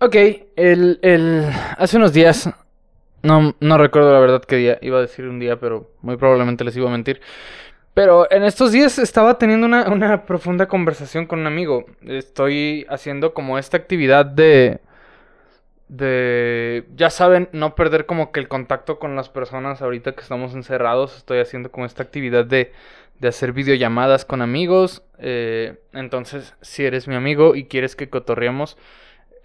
Ok, el, el, hace unos días, no, no recuerdo la verdad qué día, iba a decir un día, pero muy probablemente les iba a mentir. Pero en estos días estaba teniendo una, una profunda conversación con un amigo. Estoy haciendo como esta actividad de, de, ya saben, no perder como que el contacto con las personas ahorita que estamos encerrados. Estoy haciendo como esta actividad de, de hacer videollamadas con amigos. Eh, entonces, si eres mi amigo y quieres que cotorreemos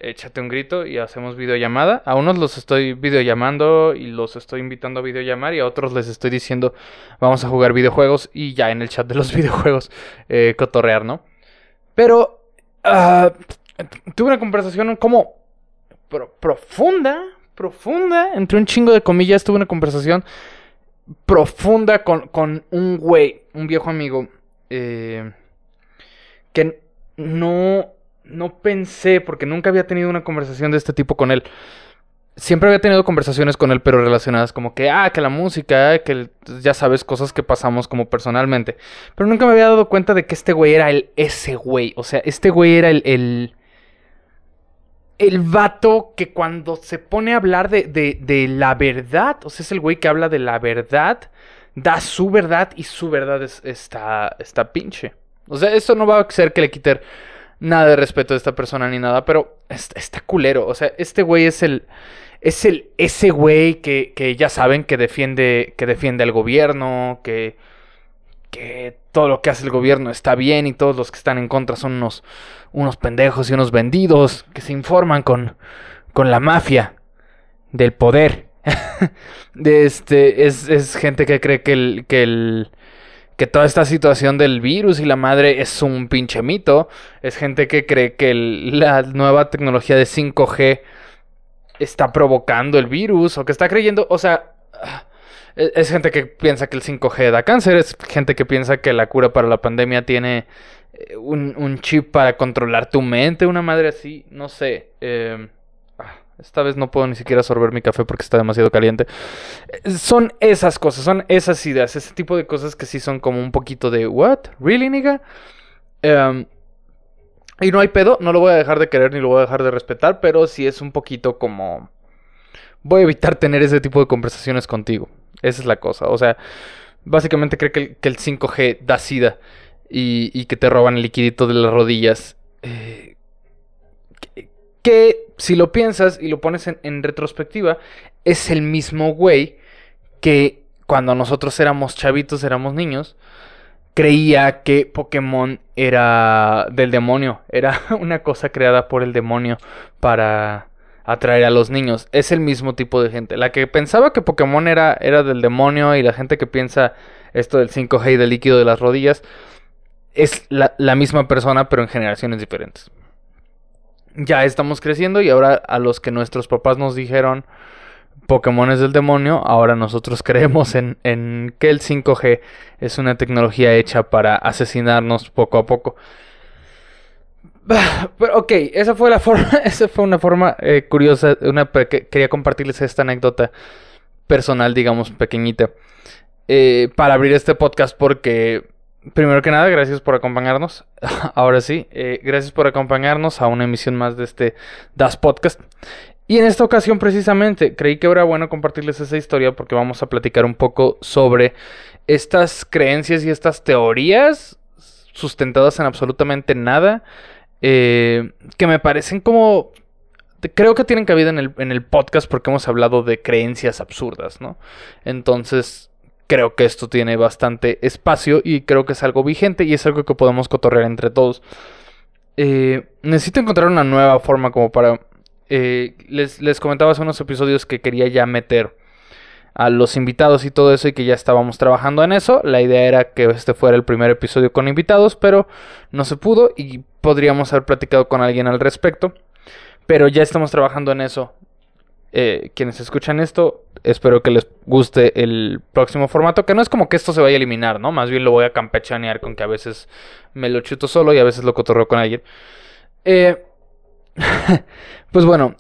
échate un grito y hacemos videollamada. A unos los estoy videollamando y los estoy invitando a videollamar y a otros les estoy diciendo vamos a jugar videojuegos y ya en el chat de los videojuegos eh, cotorrear, ¿no? Pero uh, tuve una conversación como profunda, profunda, entre un chingo de comillas, tuve una conversación profunda con, con un güey, un viejo amigo, eh, que no no pensé, porque nunca había tenido una conversación de este tipo con él. Siempre había tenido conversaciones con él, pero relacionadas como que, ah, que la música, que ya sabes, cosas que pasamos como personalmente. Pero nunca me había dado cuenta de que este güey era el ese güey. O sea, este güey era el, el, el vato que cuando se pone a hablar de, de, la verdad, o sea, es el güey que habla de la verdad, da su verdad y su verdad es, está, está pinche. O sea, esto no va a ser que le quite nada de respeto a esta persona ni nada, pero está, culero. O sea, este güey es el. Es el. ese güey que, que ya saben que defiende. que defiende al gobierno. Que. que todo lo que hace el gobierno está bien. Y todos los que están en contra son unos. unos pendejos y unos vendidos. Que se informan con. con la mafia. del poder. de este. Es, es gente que cree que el. que el que toda esta situación del virus y la madre es un pinche mito. Es gente que cree que la nueva tecnología de 5G está provocando el virus o que está creyendo, o sea, es, gente que piensa que el 5G da cáncer, es gente que piensa que la cura para la pandemia tiene eh, un, chip para controlar tu mente, una madre así, no sé. Eh, esta vez no puedo ni siquiera sorber mi café porque está demasiado caliente. Son esas cosas, son esas ideas, ese tipo de cosas que sí son como un poquito de, ¿what? ¿Really, nigga? Em, y no hay pedo, no lo voy a dejar de querer ni lo voy a dejar de respetar, pero sí es un poquito como... Voy a evitar tener ese tipo de conversaciones contigo. Esa es la cosa. O sea, básicamente cree que el, 5G da sida y, que te roban el liquidito de las rodillas. Eh, que si lo piensas y lo pones en, retrospectiva, es el mismo güey que cuando nosotros éramos chavitos, éramos niños, creía que Pokémon era del demonio, era una cosa creada por el demonio para atraer a los niños. Es el mismo tipo de gente. La que pensaba que Pokémon era, era del demonio y la gente que piensa esto del 5G y del líquido de las rodillas, es la misma persona pero en generaciones diferentes ya estamos creciendo y ahora a los que nuestros papás nos dijeron Pokémon es del demonio, ahora nosotros creemos en, en, que el 5G es una tecnología hecha para asesinarnos poco a poco. Pero ok, esa fue la forma, esa fue una forma eh, curiosa, una, quería compartirles esta anécdota personal, digamos, pequeñita, eh, para abrir este podcast porque Primero que nada, gracias por acompañarnos. Ahora sí, eh, gracias por acompañarnos a una emisión más de este Das Podcast. Y en esta ocasión precisamente creí que era bueno compartirles esa historia porque vamos a platicar un poco sobre estas creencias y estas teorías sustentadas en absolutamente nada eh, que me parecen como creo que tienen cabida en el, en el podcast porque hemos hablado de creencias absurdas, ¿no? Entonces, creo que esto tiene bastante espacio y creo que es algo vigente y es algo que podemos cotorrear entre todos. Eh, necesito encontrar una nueva forma como para... Eh, les, les comentaba hace unos episodios que quería ya meter a los invitados y todo eso y que ya estábamos trabajando en eso. La idea era que este fuera el primer episodio con invitados, pero no se pudo y podríamos haber platicado con alguien al respecto. Pero ya estamos trabajando en eso. Eh, quienes escuchan esto, espero que les guste el próximo formato, que no es como que esto se vaya a eliminar, ¿no? Más bien lo voy a campechanear con que a veces me lo chuto solo y a veces lo cotorreo con alguien. Eh, pues bueno,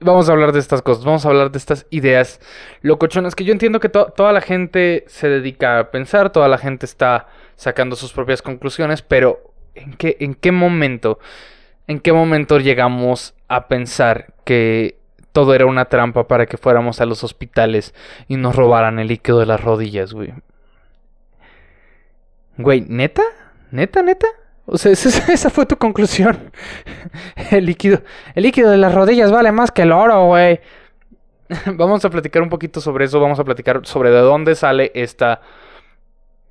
vamos a hablar de estas cosas, vamos a hablar de estas ideas locochonas que yo entiendo que toda la gente se dedica a pensar, toda la gente está sacando sus propias conclusiones, pero ¿en qué, en qué momento, en qué momento llegamos a pensar que todo era una trampa para que fuéramos a los hospitales y nos robaran el líquido de las rodillas, güey. Güey, ¿neta? ¿Neta, neta? O sea, esa, fue tu conclusión. el líquido. El líquido de las rodillas vale más que el oro, güey. vamos a platicar un poquito sobre eso. Vamos a platicar sobre de dónde sale esta.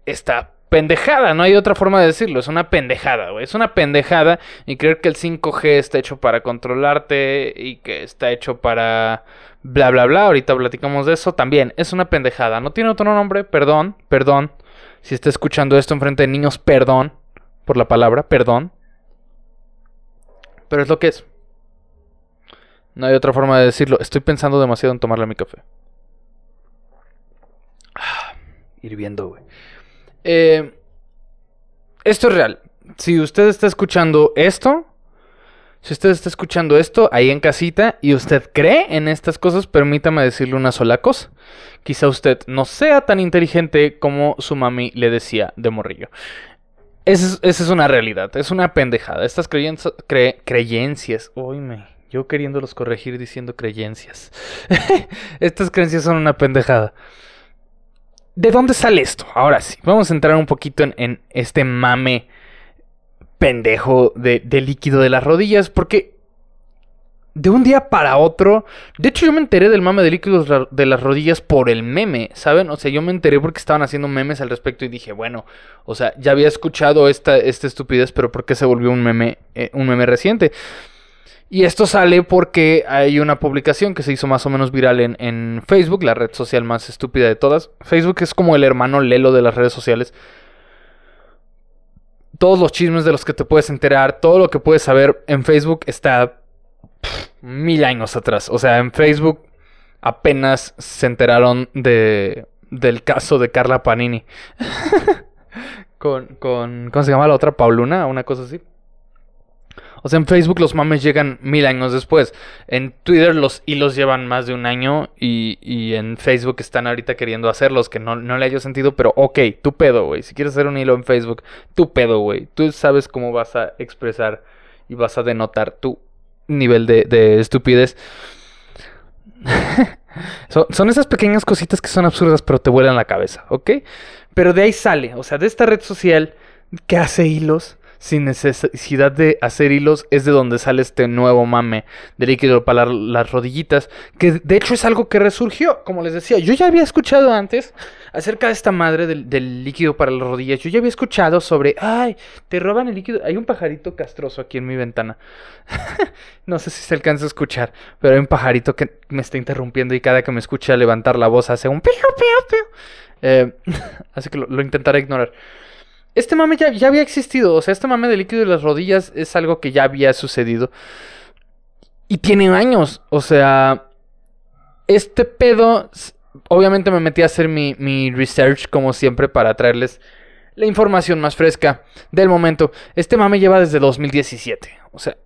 Esta pendejada. No hay otra forma de decirlo. Es una pendejada, güey. Es una pendejada. Y creer que el 5G está hecho para controlarte. Y que está hecho para. Bla, bla, bla. Ahorita platicamos de eso. También es una pendejada. No tiene otro nombre. Perdón, perdón. Si está escuchando esto enfrente de niños, perdón por la palabra, perdón. Pero es lo que es. No hay otra forma de decirlo. Estoy pensando demasiado en tomarle mi café. Ah, hirviendo, güey. Eh, esto es real. Si usted está escuchando esto, si usted está escuchando esto ahí en casita y usted cree en estas cosas, permítame decirle una sola cosa. Quizá usted no sea tan inteligente como su mami le decía de morrillo. Esa es, una realidad, es una pendejada. Estas creencias, creencias, me, yo queriéndolos corregir diciendo creencias. Estas creencias son una pendejada. ¿De dónde sale esto? Ahora sí, vamos a entrar un poquito en, este mame pendejo de, líquido de las rodillas, porque de un día para otro. De hecho, yo me enteré del mame de líquidos de las rodillas por el meme, ¿saben? O sea, yo me enteré porque estaban haciendo memes al respecto y dije, bueno, o sea, ya había escuchado esta, esta estupidez, pero ¿por qué se volvió un meme, eh, un meme reciente? Y esto sale porque hay una publicación que se hizo más o menos viral en, en Facebook, la red social más estúpida de todas. Facebook es como el hermano Lelo de las redes sociales todos los chismes de los que te puedes enterar, todo lo que puedes saber en Facebook está mil años atrás. O sea, en Facebook apenas se enteraron de, del caso de Carla Panini. con, con, ¿cómo se llama la otra? Pauluna, una cosa así. O sea, en Facebook los mames llegan mil años después. En Twitter los hilos llevan más de un año y, y en Facebook están ahorita queriendo hacerlos, que no, no le haya sentido, pero ok, tu pedo, güey. Si quieres hacer un hilo en Facebook, tu pedo, güey. Tú sabes cómo vas a expresar y vas a denotar tu nivel de, estupidez. son, esas pequeñas cositas que son absurdas, pero te vuelan la cabeza, ¿ok? Pero de ahí sale, o sea, de esta red social que hace hilos sin necesidad de hacer hilos, es de donde sale este nuevo mame de líquido para las rodillitas, que de hecho es algo que resurgió, como les decía, yo ya había escuchado antes acerca de esta madre del, líquido para las rodillas, yo ya había escuchado sobre, ay, te roban el líquido, hay un pajarito castroso aquí en mi ventana, no sé si se alcanza a escuchar, pero hay un pajarito que me está interrumpiendo y cada que me escucha levantar la voz hace un pío, pío. Eh, así que lo intentaré ignorar. Este mame ya, había existido. O sea, este mame de líquido de las rodillas es algo que ya había sucedido. Y tiene años. O sea, este pedo. Obviamente me metí a hacer mi, mi research, como siempre, para traerles la información más fresca del momento. Este mame lleva desde 2017. O sea,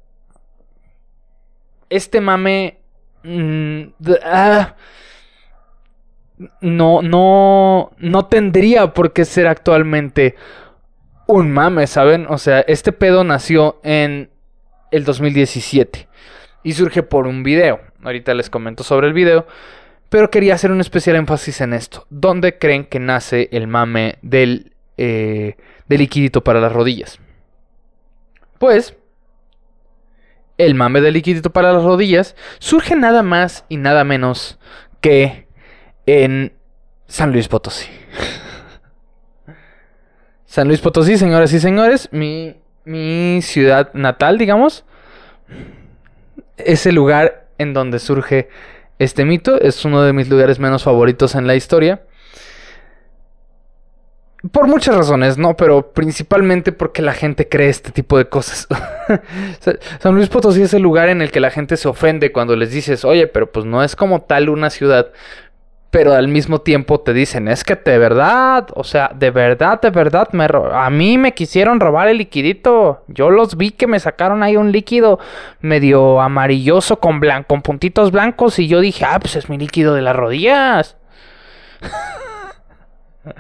este mame. Mm, ah, no, no, no tendría por qué ser actualmente un mame, ¿saben? O sea, este pedo nació en el 2017 y surge por un video. Ahorita les comento sobre el video, pero quería hacer un especial énfasis en esto. ¿Dónde creen que nace el mame del, eh, del liquidito para las rodillas? Pues, el mame del liquidito para las rodillas surge nada más y nada menos que en San Luis Potosí. San Luis Potosí, señoras y señores, mi, mi ciudad natal, digamos, es el lugar en donde surge este mito. Es uno de mis lugares menos favoritos en la historia. Por muchas razones, ¿no? Pero principalmente porque la gente cree este tipo de cosas. San Luis Potosí es el lugar en el que la gente se ofende cuando les dices, oye, pero pues no es como tal una ciudad pero al mismo tiempo te dicen, es que de verdad, o sea, de verdad, de verdad, me a mí me quisieron robar el liquidito. Yo los vi que me sacaron ahí un líquido medio amarilloso con, con puntitos blancos y yo dije, ah, pues es mi líquido de las rodillas.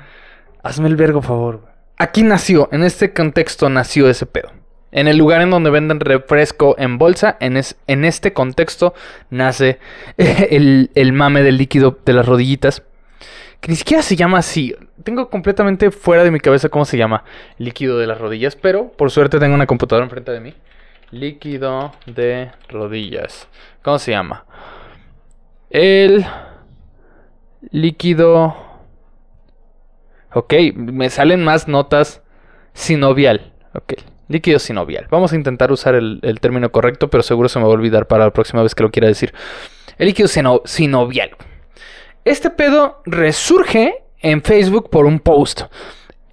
Hazme el vergo, favor. Aquí nació, en este contexto nació ese pedo. En el lugar en donde venden refresco en bolsa, en, en este contexto nace el, el mame del líquido de las rodillitas. Que ni siquiera se llama así. Tengo completamente fuera de mi cabeza cómo se llama líquido de las rodillas. Pero por suerte tengo una computadora enfrente de mí. Líquido de rodillas. ¿Cómo se llama? El líquido... Ok, me salen más notas sinovial. Ok, líquido sinovial. Vamos a intentar usar el, término correcto, pero seguro se me va a olvidar para la próxima vez que lo quiera decir. El líquido sinovial. Este pedo resurge en Facebook por un post.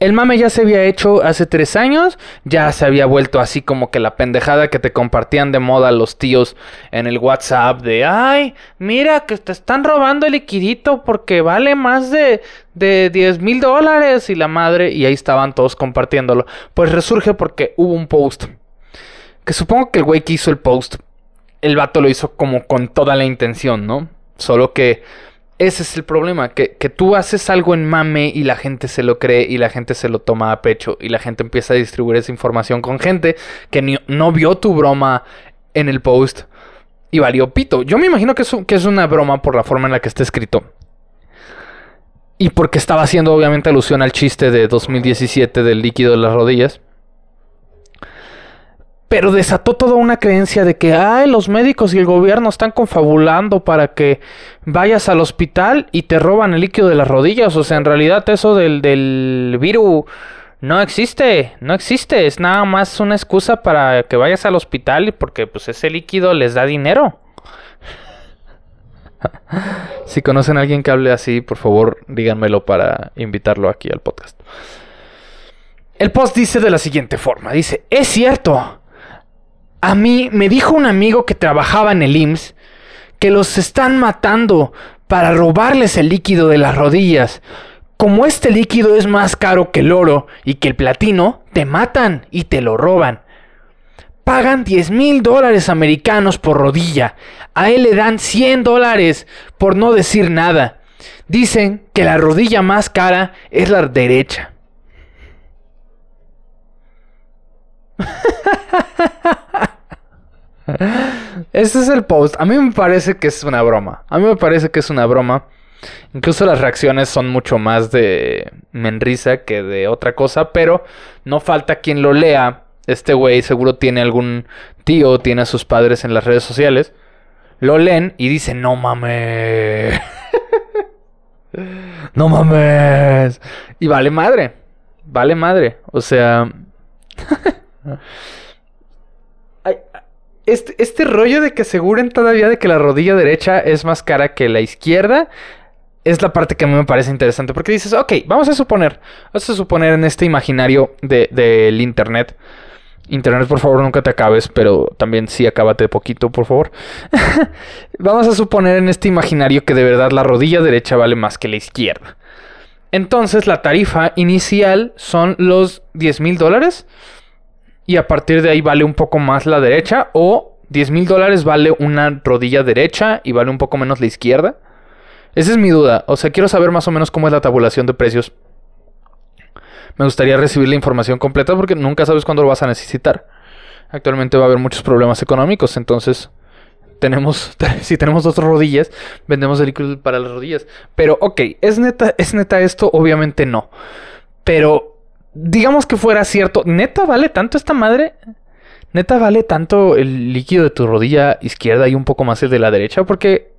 El mame ya se había hecho hace tres años, ya se había vuelto así como que la pendejada que te compartían de moda los tíos en el WhatsApp de, ay, mira que te están robando el liquidito porque vale más de, de 10 mil dólares y la madre, y ahí estaban todos compartiéndolo. Pues resurge porque hubo un post, que supongo que el güey que hizo el post, el vato lo hizo como con toda la intención, ¿no? Solo que ese es el problema, que, tú haces algo en mame y la gente se lo cree y la gente se lo toma a pecho y la gente empieza a distribuir esa información con gente que no vio tu broma en el post y valió pito. Yo me imagino que es, que es una broma por la forma en la que está escrito. Y porque estaba haciendo obviamente alusión al chiste de 2017 del líquido de las rodillas. Pero desató toda una creencia de que, ay, los médicos y el gobierno están confabulando para que vayas al hospital y te roban el líquido de las rodillas. O sea, en realidad eso del, del virus no existe, no existe. Es nada más una excusa para que vayas al hospital porque pues ese líquido les da dinero. si conocen a alguien que hable así, por favor, díganmelo para invitarlo aquí al podcast. El post dice de la siguiente forma, dice, es cierto, a mí me dijo un amigo que trabajaba en el IMSS que los están matando para robarles el líquido de las rodillas. Como este líquido es más caro que el oro y que el platino, te matan y te lo roban. Pagan 10 mil dólares americanos por rodilla. A él le dan 100 dólares por no decir nada. Dicen que la rodilla más cara es la derecha. Este es el post. A mí me parece que es una broma. A mí me parece que es una broma. Incluso las reacciones son mucho más de menrisa que de otra cosa. Pero no falta quien lo lea. Este güey seguro tiene algún tío, tiene a sus padres en las redes sociales. Lo leen y dicen, no mames. no mames. Y vale madre. Vale madre. O sea... este, este rollo de que aseguren todavía de que la rodilla derecha es más cara que la izquierda es la parte que a mí me parece interesante. Porque dices, ok, vamos a suponer, vamos a suponer en este imaginario del de, Internet. Internet, por favor, nunca te acabes, pero también sí acábate poquito, por favor. vamos a suponer en este imaginario que de verdad la rodilla derecha vale más que la izquierda. Entonces la tarifa inicial son los 10 mil dólares y a partir de ahí vale un poco más la derecha o 10 mil dólares vale una rodilla derecha y vale un poco menos la izquierda. Esa es mi duda. O sea, quiero saber más o menos cómo es la tabulación de precios. Me gustaría recibir la información completa porque nunca sabes cuándo lo vas a necesitar. Actualmente va a haber muchos problemas económicos, entonces tenemos, si tenemos dos rodillas, vendemos el líquido para las rodillas. Pero, ok, ¿es neta, ¿es neta esto? Obviamente no. Pero digamos que fuera cierto, neta vale tanto esta madre. Neta vale tanto el líquido de tu rodilla izquierda y un poco más el de la derecha porque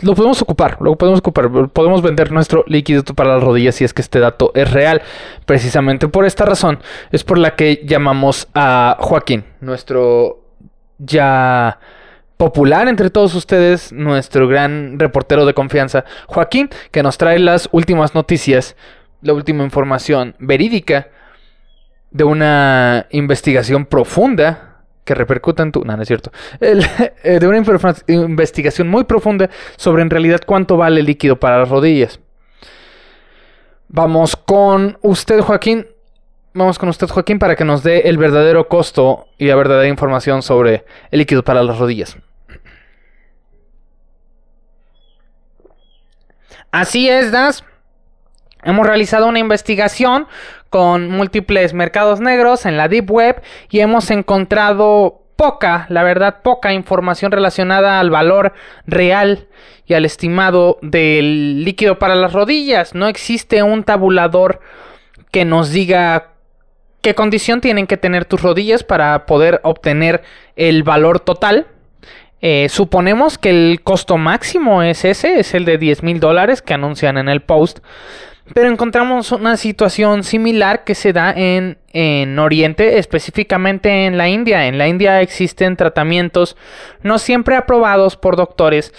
lo podemos ocupar, lo podemos ocupar, podemos vender nuestro líquido para las rodillas si es que este dato es real. Precisamente por esta razón es por la que llamamos a Joaquín, nuestro ya popular entre todos ustedes, nuestro gran reportero de confianza, Joaquín, que nos trae las últimas noticias la última información verídica de una investigación profunda que repercuta en tu... No, no es cierto. Eh, de una investigación muy profunda sobre en realidad cuánto vale el líquido para las rodillas. Vamos con usted, Joaquín. Vamos con usted, Joaquín, para que nos dé el verdadero costo y la verdadera información sobre el líquido para las rodillas. Así es, Das. Hemos realizado una investigación con múltiples mercados negros en la Deep Web y hemos encontrado poca, la verdad, poca información relacionada al valor real y al estimado del líquido para las rodillas. No existe un tabulador que nos diga qué condición tienen que tener tus rodillas para poder obtener el valor total. Eh, suponemos que el costo máximo es ese, es el de 10 mil dólares que anuncian en el post. Pero encontramos una situación similar que se da en, en, Oriente, específicamente en la India. En la India existen tratamientos no siempre aprobados por doctores.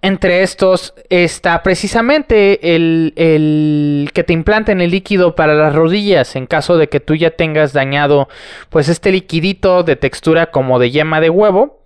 Entre estos está precisamente el, el, que te implanten el líquido para las rodillas en caso de que tú ya tengas dañado pues este liquidito de textura como de yema de huevo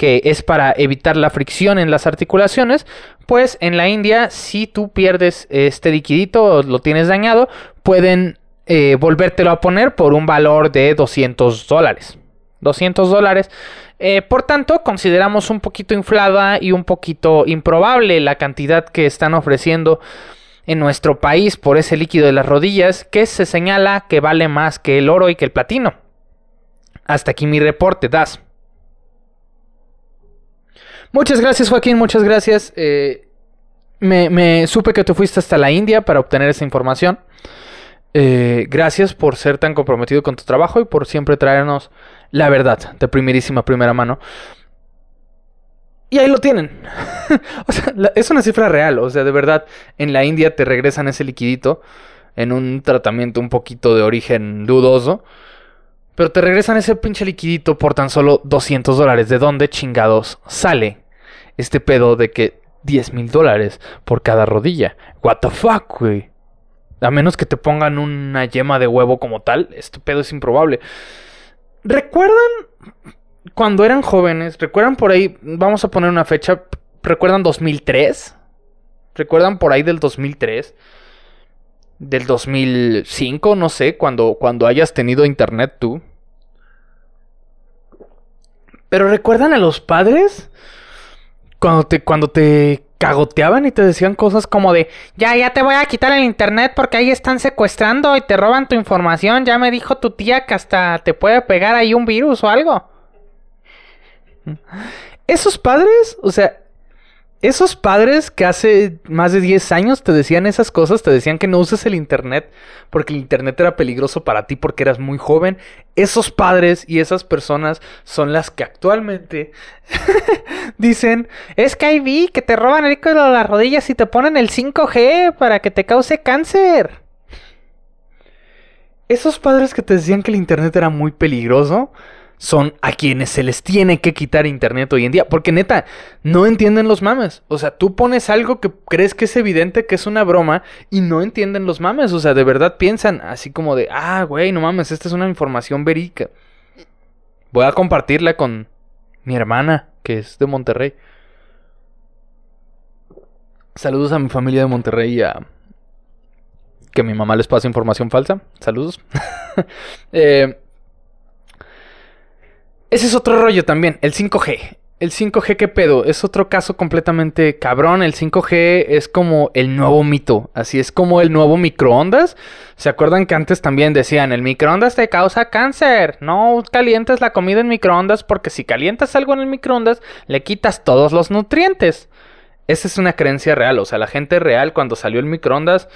que es para evitar la fricción en las articulaciones, pues en la India si tú pierdes este liquidito o lo tienes dañado, pueden eh, volvértelo a poner por un valor de 200 dólares. 200 dólares. Eh, por tanto, consideramos un poquito inflada y un poquito improbable la cantidad que están ofreciendo en nuestro país por ese líquido de las rodillas, que se señala que vale más que el oro y que el platino. Hasta aquí mi reporte, Das. Muchas gracias, Joaquín, muchas gracias. Eh, me, supe que te fuiste hasta la India para obtener esa información. Eh, gracias por ser tan comprometido con tu trabajo y por siempre traernos la verdad de primerísima primera mano. Y ahí lo tienen. o sea, es una cifra real. O sea, de verdad, en la India te regresan ese liquidito en un tratamiento un poquito de origen dudoso. Pero te regresan ese pinche liquidito por tan solo 200 dólares. ¿De dónde chingados sale este pedo de que 10 mil dólares por cada rodilla? What the fuck, güey. A menos que te pongan una yema de huevo como tal, este pedo es improbable. ¿Recuerdan cuando eran jóvenes? ¿Recuerdan por ahí? Vamos a poner una fecha. ¿Recuerdan 2003? ¿Recuerdan por ahí del 2003? del 2005, no sé, cuando, cuando hayas tenido internet tú. Pero ¿recuerdan a los padres? Cuando te, cuando te cagoteaban y te decían cosas como de, ya, ya te voy a quitar el internet porque ahí están secuestrando y te roban tu información. Ya me dijo tu tía que hasta te puede pegar ahí un virus o algo. Esos padres, o sea, esos padres que hace más de 10 años te decían esas cosas, te decían que no uses el internet porque el internet era peligroso para ti porque eras muy joven, esos padres y esas personas son las que actualmente dicen, es que ahí que te roban el de las rodillas y te ponen el 5G para que te cause cáncer. Esos padres que te decían que el internet era muy peligroso, son a quienes se les tiene que quitar internet hoy en día. Porque neta, no entienden los mames. O sea, tú pones algo que crees que es evidente que es una broma y no entienden los mames. O sea, de verdad piensan así como de, ah, güey, no mames, esta es una información verídica. Voy a compartirla con mi hermana, que es de Monterrey. Saludos a mi familia de Monterrey y a... Que mi mamá les pase información falsa. Saludos. eh, ese es otro rollo también, el 5G. El 5G, ¿qué pedo? Es otro caso completamente cabrón. El 5G es como el nuevo mito. Así es como el nuevo microondas. ¿Se acuerdan que antes también decían, el microondas te causa cáncer? No calientes la comida en microondas porque si calientas algo en el microondas, le quitas todos los nutrientes. Esa es una creencia real. O sea, la gente real cuando salió el microondas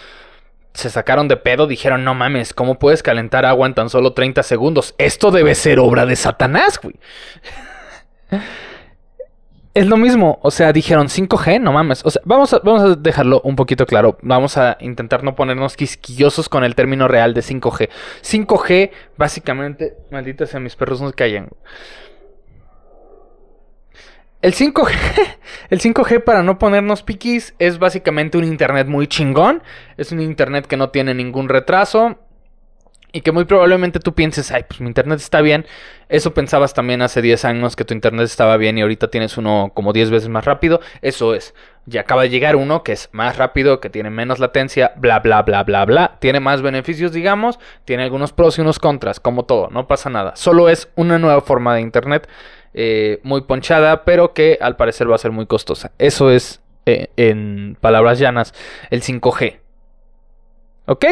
se sacaron de pedo, dijeron, no mames, ¿cómo puedes calentar agua en tan solo 30 segundos? Esto debe ser obra de Satanás, güey. es lo mismo, o sea, dijeron 5G, no mames. O sea, vamos a, vamos a dejarlo un poquito claro. Vamos a intentar no ponernos quisquillosos con el término real de 5G. 5G, básicamente, maldita sea, mis perros no se callan. El 5G, el 5G para no ponernos piquis es básicamente un internet muy chingón. Es un internet que no tiene ningún retraso. Y que muy probablemente tú pienses, ay, pues mi internet está bien. Eso pensabas también hace 10 años que tu internet estaba bien y ahorita tienes uno como 10 veces más rápido. Eso es. Ya acaba de llegar uno que es más rápido, que tiene menos latencia, bla, bla, bla, bla, bla. Tiene más beneficios, digamos. Tiene algunos pros y unos contras, como todo. No pasa nada. Solo es una nueva forma de internet eh, muy ponchada, pero que al parecer va a ser muy costosa. Eso es, eh, en palabras llanas, el 5G. ¿Ok?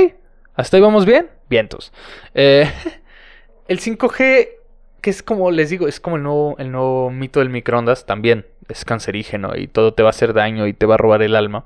¿Hasta ahí vamos bien? Vientos. Eh, el 5G, que es como les digo, es como el nuevo, el nuevo mito del microondas, también es cancerígeno y todo te va a hacer daño y te va a robar el alma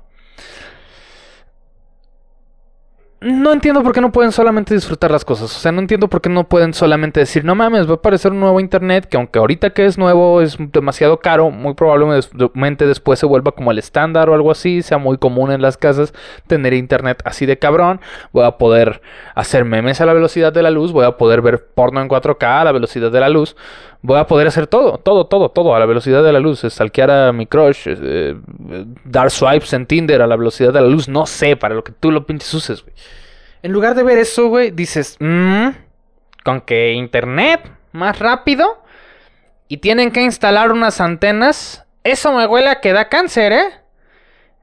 no entiendo por qué no pueden solamente disfrutar las cosas. O sea, no entiendo por qué no pueden solamente decir, no mames, va a aparecer un nuevo internet que aunque ahorita que es nuevo es demasiado caro, muy probablemente después se vuelva como el estándar o algo así, sea muy común en las casas tener internet así de cabrón. Voy a poder hacer memes a la velocidad de la luz, voy a poder ver porno en 4K a la velocidad de la luz, voy a poder hacer todo, todo, todo, todo a la velocidad de la luz. Stalkear a mi crush, eh, dar swipes en Tinder a la velocidad de la luz, no sé, para lo que tú lo pinches uses, güey. En lugar de ver eso, güey, dices, mmm, con que internet más rápido y tienen que instalar unas antenas, eso me huele a que da cáncer, ¿eh?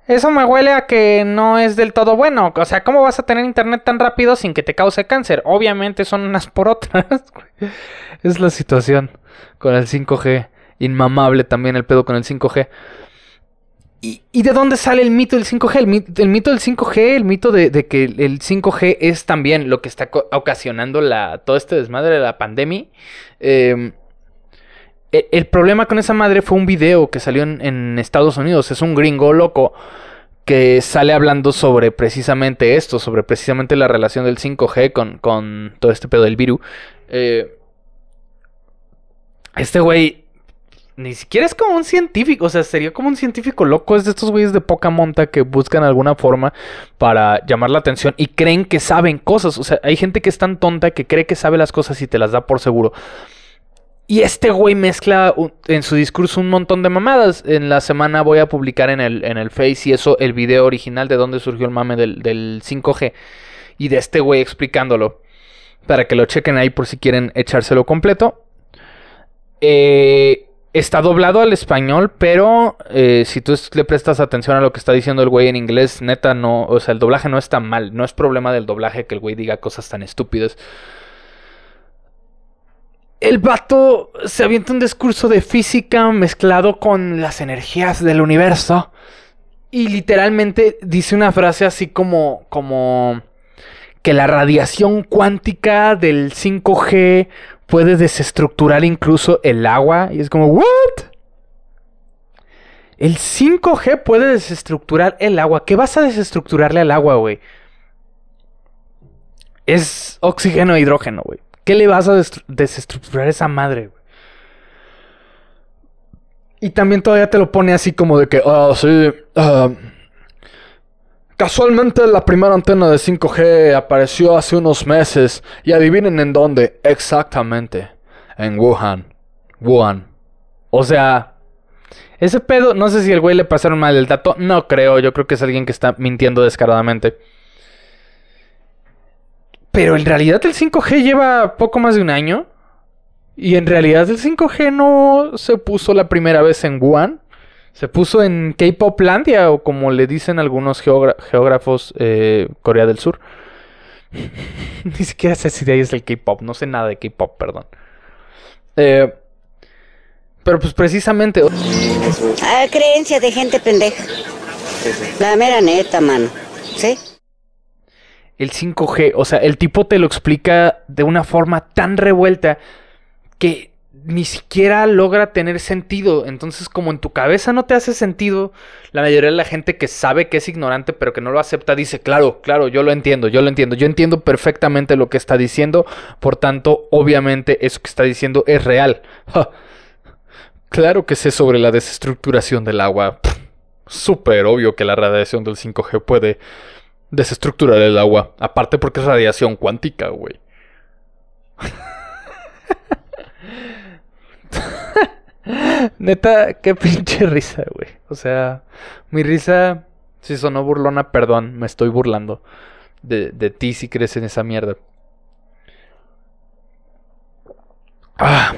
Eso me huele a que no es del todo bueno. O sea, ¿cómo vas a tener internet tan rápido sin que te cause cáncer? Obviamente son unas por otras. es la situación con el 5G. Inmamable también el pedo con el 5G. ¿Y, de dónde sale el mito del 5G? El, mito, del 5G, el mito de, que el 5G es también lo que está ocasionando la, todo este desmadre de la pandemia. Em, e, el, problema con esa madre fue un video que salió en, Estados Unidos. Es un gringo loco que sale hablando sobre precisamente esto, sobre precisamente la relación del 5G con, con todo este pedo del virus. Eh, este güey ni siquiera es como un científico, o sea, sería como un científico loco. Es de estos güeyes de poca monta que buscan alguna forma para llamar la atención y creen que saben cosas. O sea, hay gente que es tan tonta que cree que sabe las cosas y te las da por seguro. Y este güey mezcla en su discurso un montón de mamadas. En la semana voy a publicar en el, en el Face y eso el video original de dónde surgió el mame del, del 5G. Y de este güey explicándolo. Para que lo chequen ahí por si quieren echárselo completo. Eh Está doblado al español, pero eh, si tú le prestas atención a lo que está diciendo el güey en inglés, neta, no, o sea, el doblaje no está mal. No es problema del doblaje que el güey diga cosas tan estúpidas. El vato se avienta un discurso de física mezclado con las energías del universo. Y literalmente dice una frase así como, como que la radiación cuántica del 5G puede desestructurar incluso el agua. Y es como, ¿what? El 5G puede desestructurar el agua. ¿Qué vas a desestructurarle al agua, güey? Es oxígeno e hidrógeno, güey. ¿Qué le vas a desestructurar esa madre? Y también todavía te lo pone así como de que, ah, sí, ah, Casualmente la primera antena de 5G apareció hace unos meses y adivinen en dónde exactamente. En Wuhan. Wuhan. O sea, ese pedo, no sé si el güey le pasaron mal el dato, no creo, yo creo que es alguien que está mintiendo descaradamente. Pero en realidad el 5G lleva poco más de un año. Y en realidad el 5G no se puso la primera vez en Wuhan. Se puso en K-Poplandia, o como le dicen algunos geógrafos, eh, Corea del Sur. Ni siquiera sé si de ahí es el K-Pop, no sé nada de K-Pop, perdón. Eh, pero pues precisamente... Ah, creencia de gente pendeja. La mera neta, mano. ¿Sí? El 5G, o sea, el tipo te lo explica de una forma tan revuelta que ni siquiera logra tener sentido. Entonces, como en tu cabeza no te hace sentido, la mayoría de la gente que sabe que es ignorante pero que no lo acepta dice, claro, claro, yo lo entiendo, yo lo entiendo, yo entiendo perfectamente lo que está diciendo, por tanto, obviamente eso que está diciendo es real. Claro que sé sobre la desestructuración del agua. Súper obvio que la radiación del 5G puede desestructurar el agua. Aparte porque es radiación cuántica, güey. Neta, qué pinche risa, güey. O sea, mi risa, si sonó burlona, perdón, me estoy burlando de, de ti si crees en esa mierda. Ah.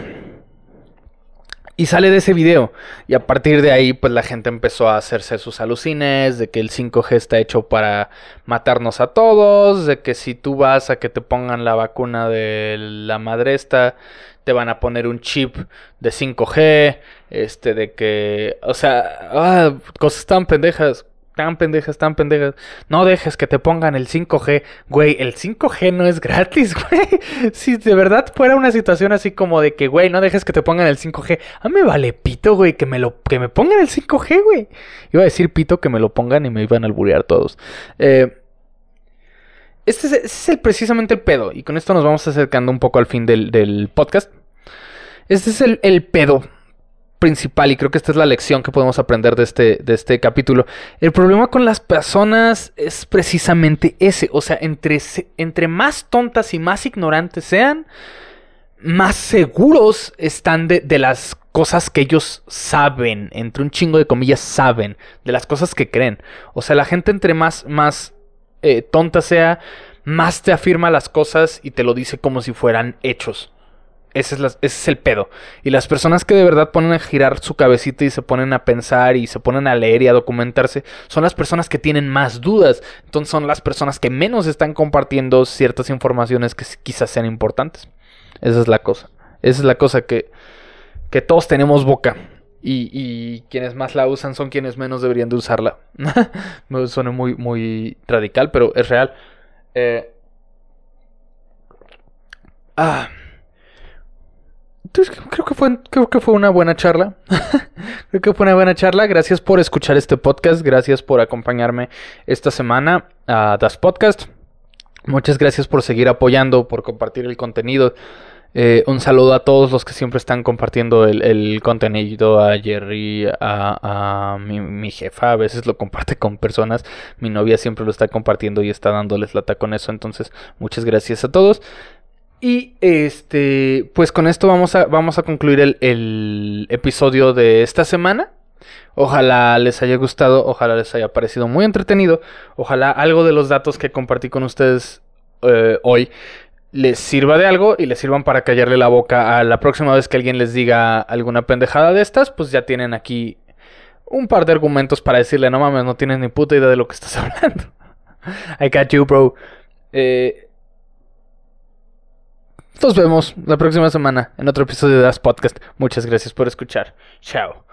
Y sale de ese video. Y a partir de ahí, pues la gente empezó a hacerse sus alucines. De que el 5G está hecho para matarnos a todos. De que si tú vas a que te pongan la vacuna de la madre esta, te van a poner un chip de 5G, este, de que, o sea, ah, cosas tan pendejas. Tan pendejas, tan pendejas. No dejes que te pongan el 5G. Güey, el 5G no es gratis, güey. Si de verdad fuera una situación así como de que, güey, no dejes que te pongan el 5G. A me vale pito, güey, que me lo que me pongan el 5G, güey. Iba a decir pito que me lo pongan y me iban a alburear todos. Eh, este es, el, precisamente el pedo. Y con esto nos vamos acercando un poco al fin del, podcast. Este es el, el pedo principal y creo que esta es la lección que podemos aprender de este, de este capítulo. El problema con las personas es precisamente ese, o sea, entre, entre más tontas y más ignorantes sean, más seguros están de, de, las cosas que ellos saben, entre un chingo de comillas saben, de las cosas que creen. O sea, la gente entre más, más eh, tonta sea, más te afirma las cosas y te lo dice como si fueran hechos. Ese es, el pedo. Y las personas que de verdad ponen a girar su cabecita y se ponen a pensar y se ponen a leer y a documentarse, son las personas que tienen más dudas. Entonces son las personas que menos están compartiendo ciertas informaciones que quizás sean importantes. Esa es la cosa. Esa es la cosa que, que todos tenemos boca. Y, quienes más la usan son quienes menos deberían de usarla. Me suena muy, muy radical, pero es real. Eh, ah creo que fue, creo que fue una buena charla. creo que fue una buena charla. Gracias por escuchar este podcast. Gracias por acompañarme esta semana a Das Podcast. Muchas gracias por seguir apoyando, por compartir el contenido. Eh, un saludo a todos los que siempre están compartiendo el, contenido, a Jerry, a, mi, mi, jefa, a veces lo comparte con personas, mi novia siempre lo está compartiendo y está dándoles lata con eso, entonces muchas gracias a todos. Y este, pues con esto vamos a, vamos a concluir el, episodio de esta semana. Ojalá les haya gustado, ojalá les haya parecido muy entretenido, ojalá algo de los datos que compartí con ustedes eh, hoy les sirva de algo y les sirvan para callarle la boca a la próxima vez que alguien les diga alguna pendejada de estas, pues ya tienen aquí un par de argumentos para decirle, no mames, no tienes ni puta idea de lo que estás hablando. I got you, bro. Eh, nos vemos la próxima semana en otro episodio de Das Podcast. Muchas gracias por escuchar. Chao.